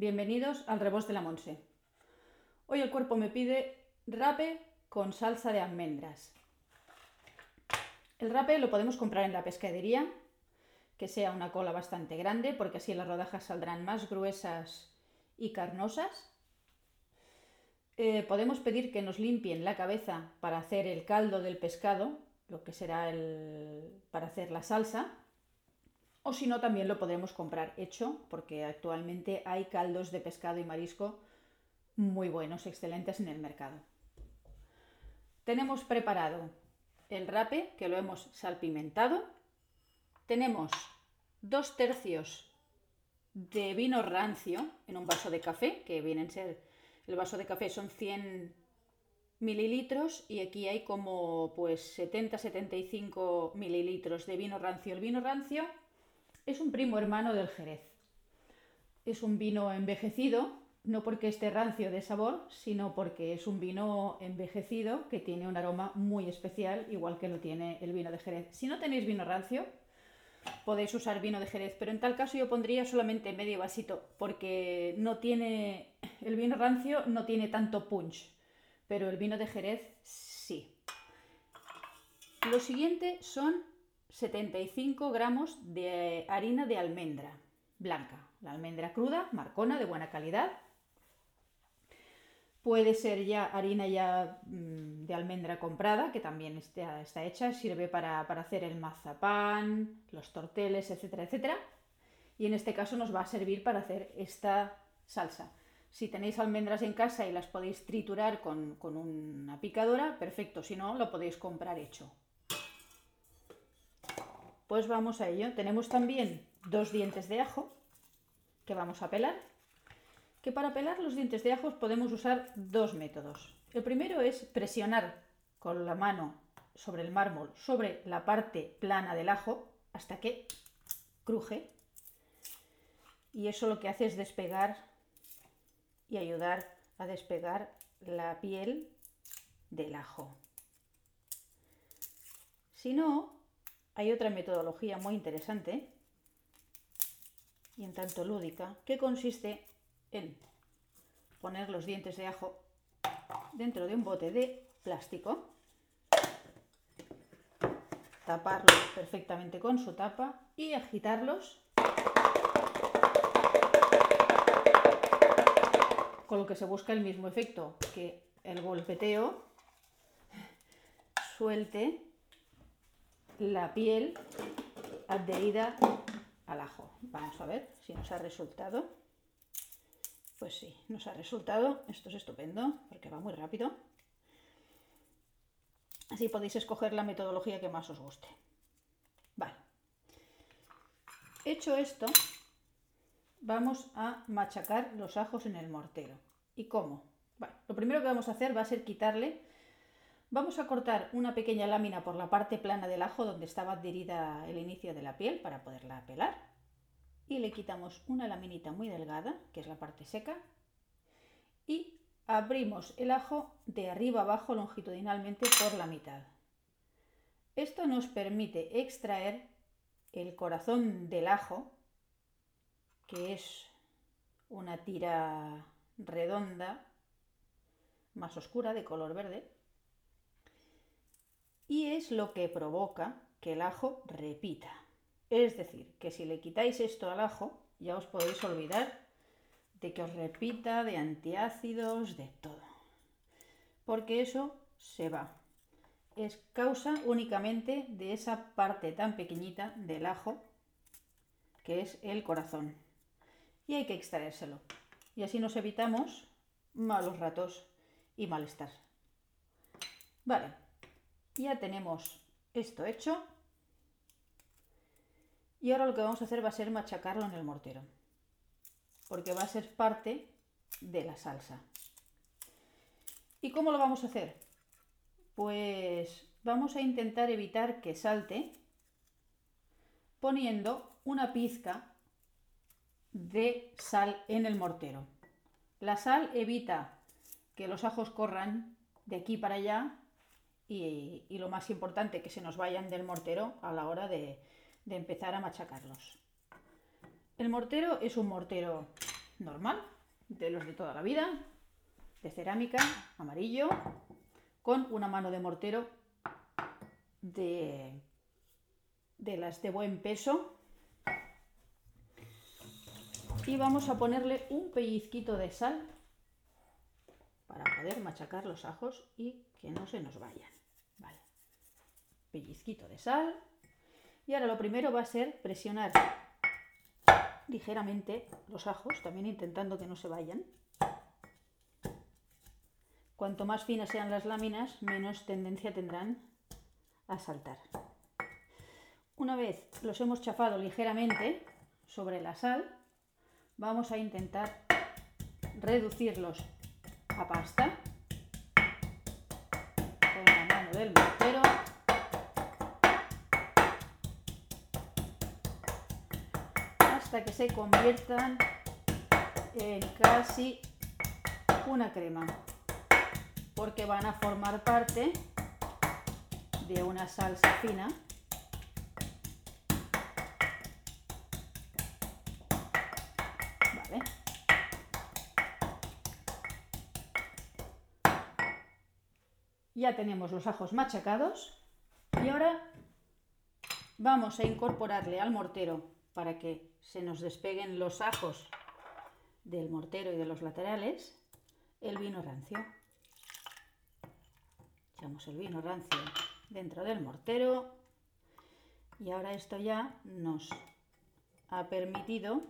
Bienvenidos al Rebos de la Monse. Hoy el cuerpo me pide rape con salsa de almendras. El rape lo podemos comprar en la pescadería, que sea una cola bastante grande, porque así las rodajas saldrán más gruesas y carnosas. Eh, podemos pedir que nos limpien la cabeza para hacer el caldo del pescado, lo que será el, para hacer la salsa o si no, también lo podremos comprar hecho, porque actualmente hay caldos de pescado y marisco muy buenos, excelentes en el mercado. Tenemos preparado el rape, que lo hemos salpimentado. Tenemos dos tercios de vino rancio en un vaso de café, que vienen a ser, el vaso de café son 100 mililitros y aquí hay como pues 70-75 mililitros de vino rancio. El vino rancio es un primo hermano del Jerez. Es un vino envejecido, no porque esté rancio de sabor, sino porque es un vino envejecido que tiene un aroma muy especial, igual que lo tiene el vino de Jerez. Si no tenéis vino rancio, podéis usar vino de Jerez, pero en tal caso yo pondría solamente medio vasito, porque no tiene el vino rancio no tiene tanto punch, pero el vino de Jerez sí. Lo siguiente son 75 gramos de harina de almendra blanca, la almendra cruda, marcona, de buena calidad. Puede ser ya harina ya mm, de almendra comprada, que también está, hecha, sirve para, hacer el mazapán, los torteles, etcétera, etcétera. Y en este caso nos va a servir para hacer esta salsa. Si tenéis almendras en casa y las podéis triturar con una picadora, perfecto. Si no, lo podéis comprar hecho. Pues vamos a ello. Tenemos también dos dientes de ajo que vamos a pelar. Que para pelar los dientes de ajo podemos usar dos métodos. El primero es presionar con la mano sobre el mármol, sobre la parte plana del ajo, hasta que cruje. Y eso lo que hace es despegar y ayudar a despegar la piel del ajo. Si no, hay otra metodología muy interesante y en tanto lúdica que consiste en poner los dientes de ajo dentro de un bote de plástico, taparlos perfectamente con su tapa y agitarlos con lo que se busca el mismo efecto, que el golpeteo suelte la piel adherida al ajo. Vamos a ver si nos ha resultado. Pues sí, nos ha resultado. Esto es estupendo porque va muy rápido. Así podéis escoger la metodología que más os guste. Vale. Hecho esto, vamos a machacar los ajos en el mortero. ¿Y cómo? Lo primero que vamos a hacer va a ser quitarle Vamos a cortar una pequeña lámina por la parte plana del ajo donde estaba adherida el inicio de la piel para poderla pelar. Y le quitamos una laminita muy delgada, que es la parte seca. Y abrimos el ajo de arriba abajo longitudinalmente por la mitad. Esto nos permite extraer el corazón del ajo, que es una tira redonda más oscura de color verde y es lo que provoca que el ajo repita. Es decir, que si le quitáis esto al ajo, ya os podéis olvidar de que os repita, de antiácidos, de todo. Porque eso se va. Es causa únicamente de esa parte tan pequeñita del ajo, que es el corazón. Y hay que extraérselo. Y así nos evitamos malos ratos y malestar. Vale, ya tenemos esto hecho. Y ahora lo que vamos a hacer va a ser machacarlo en el mortero. Porque va a ser parte de la salsa. ¿Y cómo lo vamos a hacer? Pues vamos a intentar evitar que salte poniendo una pizca de sal en el mortero. La sal evita que los ajos corran de aquí para allá y, lo más importante, que se nos vayan del mortero a la hora de, empezar a machacarlos. El mortero es un mortero normal, de los de toda la vida, de cerámica, amarillo, con una mano de mortero de, las de buen peso. Y vamos a ponerle un pellizquito de sal poder machacar los ajos y que no se nos vayan. Pellizquito de sal. Y ahora lo primero va a ser presionar ligeramente los ajos, también intentando que no se vayan. Cuanto más finas sean las láminas, menos tendencia tendrán a saltar. Una vez los hemos chafado ligeramente sobre la sal, vamos a intentar reducirlos pasta. Con la mano del mortero. hasta que se conviertan en casi una crema. Porque van a formar parte de una salsa fina ya tenemos los ajos machacados y ahora vamos a incorporarle al mortero para que se nos despeguen los ajos del mortero y de los laterales el vino rancio. Echamos el vino rancio dentro del mortero y ahora esto ya nos ha permitido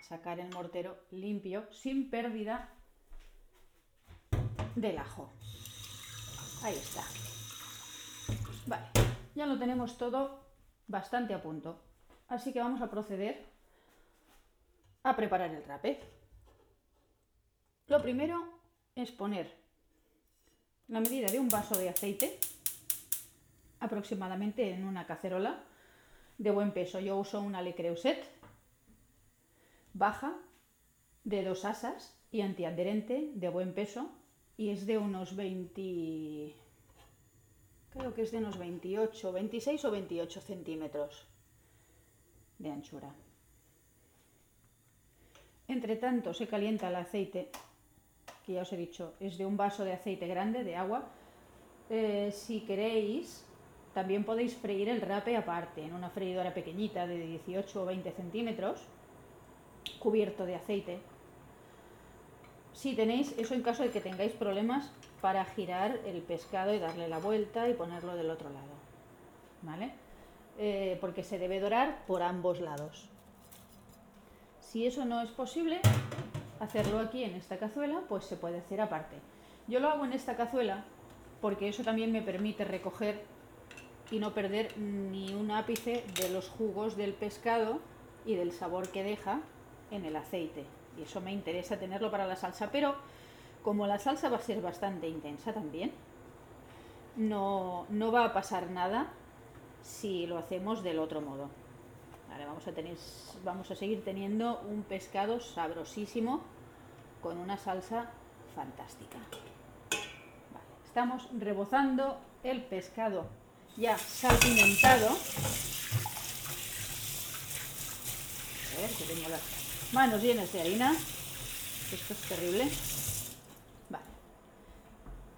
sacar el mortero limpio sin pérdida del ajo. Ahí está. Vale, ya lo tenemos todo bastante a punto. Así que vamos a proceder a preparar el rape. Lo primero es poner la medida de un vaso de aceite aproximadamente en una cacerola de buen peso. Yo uso una Le Creuset baja de dos asas y antiadherente de buen peso y es de unos 20 creo que es de unos 28 26 o 28 centímetros de anchura entre tanto se calienta el aceite que ya os he dicho es de un vaso de aceite grande de agua eh, si queréis también podéis freír el rape aparte, en una freidora pequeñita de 18 o 20 centímetros, cubierto de aceite. Si tenéis, eso en caso de que tengáis problemas para girar el pescado y darle la vuelta y ponerlo del otro lado. ¿Vale? Eh, porque se debe dorar por ambos lados. Si eso no es posible, hacerlo aquí en esta cazuela, pues se puede hacer aparte. Yo lo hago en esta cazuela porque eso también me permite recoger y no perder ni un ápice de los jugos del pescado y del sabor que deja en el aceite. Y eso me interesa tenerlo para la salsa, pero como la salsa va a ser bastante intensa también, no, no va a pasar nada si lo hacemos del otro modo. vamos, a tener, vamos a seguir teniendo un pescado sabrosísimo con una salsa fantástica. estamos rebozando el pescado ya salpimentado. A ver, que tengo las manos llenas de harina. Esto es terrible. Vale.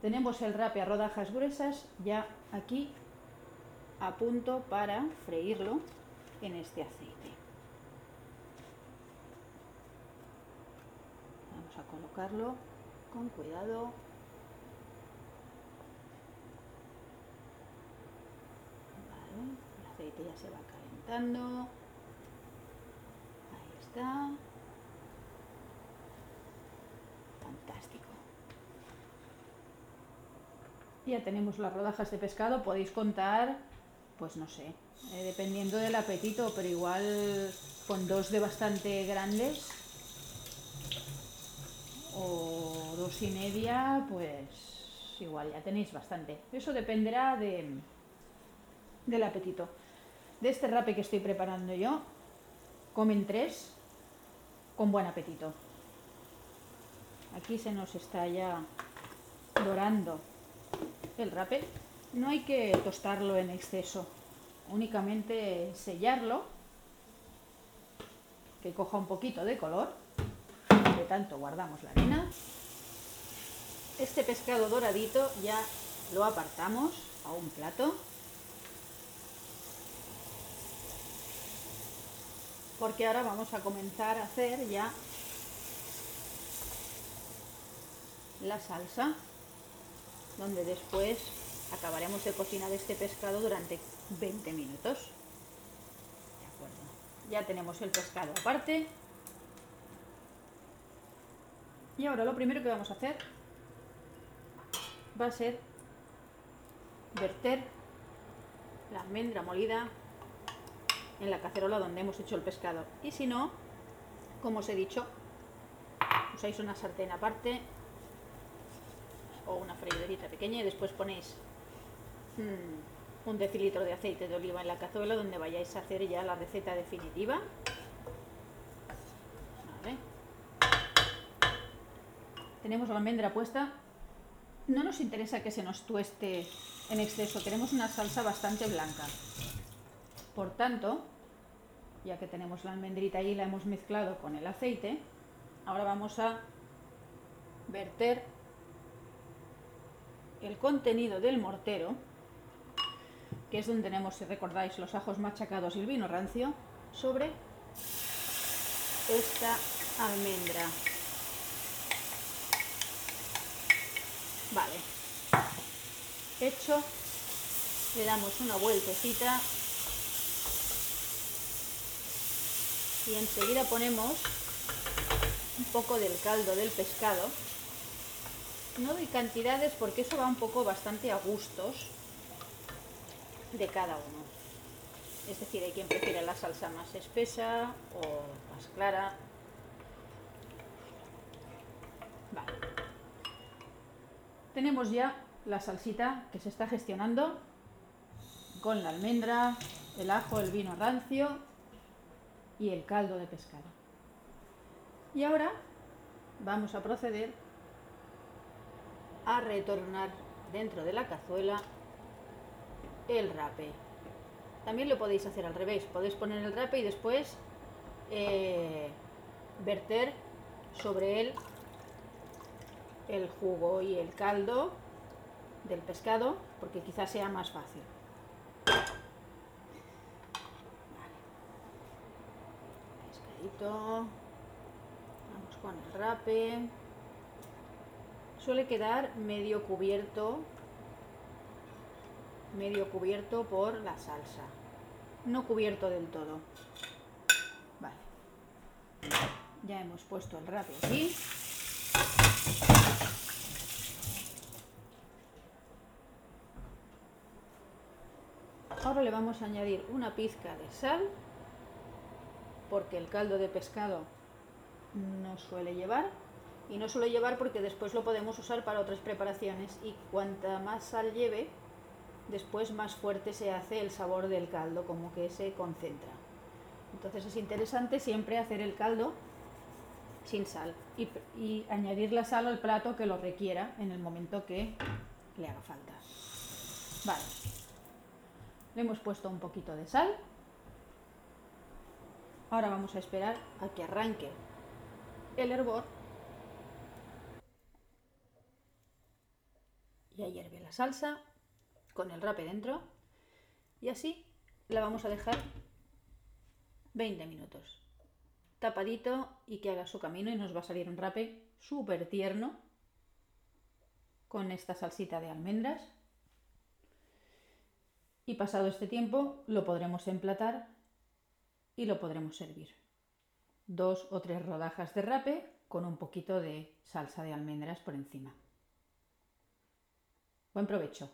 Tenemos el rape a rodajas gruesas ya aquí a punto para freírlo en este aceite. Vamos a colocarlo con cuidado ya se va calentando. Fantástico. Ya tenemos las rodajas de pescado. Podéis contar, pues no sé, eh, dependiendo del apetito, pero igual con dos de bastante grandes o dos y media, pues igual ya tenéis bastante. Eso dependerá de, del apetito de este rape que estoy preparando yo, comen tres con buen apetito. Aquí se nos está ya dorando el rape. No hay que tostarlo en exceso, únicamente sellarlo, que coja un poquito de color Entre tanto guardamos la harina. Este pescado doradito ya lo apartamos a un plato. Porque ahora vamos a comenzar a hacer ya la salsa, donde después acabaremos de cocinar este pescado durante 20 minutos. Ya tenemos el pescado aparte. Y ahora lo primero que vamos a hacer va a ser verter la almendra molida en la cacerola donde hemos hecho el pescado. Y si no, como os he dicho, usáis una sartén aparte o una freiderita pequeña y después ponéis mm, un decilitro de aceite de oliva en la cazuela donde vayáis a hacer ya la receta definitiva. Tenemos la almendra puesta. No nos interesa que se nos tueste en exceso, queremos una salsa bastante blanca. Por tanto, ya que tenemos la almendrita ahí, la hemos mezclado con el aceite, ahora vamos a verter el contenido del mortero, que es donde tenemos, si recordáis, los ajos machacados y el vino rancio, sobre esta almendra. Vale. Hecho, le damos una vueltecita y enseguida ponemos un poco del caldo del pescado no doy cantidades porque eso va un poco bastante a gustos de cada uno. Es decir, hay quien prefiere la salsa más espesa o más clara. Vale. Tenemos ya la salsita que se está gestionando con la almendra, el ajo, el vino rancio y el caldo de pescado. Y ahora vamos a proceder a retornar dentro de la cazuela el rape. También lo podéis hacer al revés, podéis poner el rape y después eh, verter sobre él el jugo y el caldo del pescado, porque quizás sea más fácil. Vamos con el rape. Suele quedar medio cubierto medio cubierto por la salsa. No cubierto del todo. Vale. Ya hemos puesto el rape aquí. Ahora le vamos a añadir una pizca de sal porque el caldo de pescado no suele llevar y no suelo llevar porque después lo podemos usar para otras preparaciones y cuanta más sal lleve, después más fuerte se hace el sabor del caldo, como que se concentra. Entonces es interesante siempre hacer el caldo sin sal y, y añadir la sal al plato que lo requiera en el momento que le haga falta. Vale, le hemos puesto un poquito de sal. Ahora vamos a esperar a que arranque el hervor Ya hierve la salsa con el rape dentro y así la vamos a dejar 20 minutos. Tapadito y que haga su camino y nos va a salir un rape súper tierno con esta salsita de almendras. Y pasado este tiempo lo podremos emplatar y lo podremos servir. Dos o tres rodajas de rape con un poquito de salsa de almendras por encima. Buen provecho.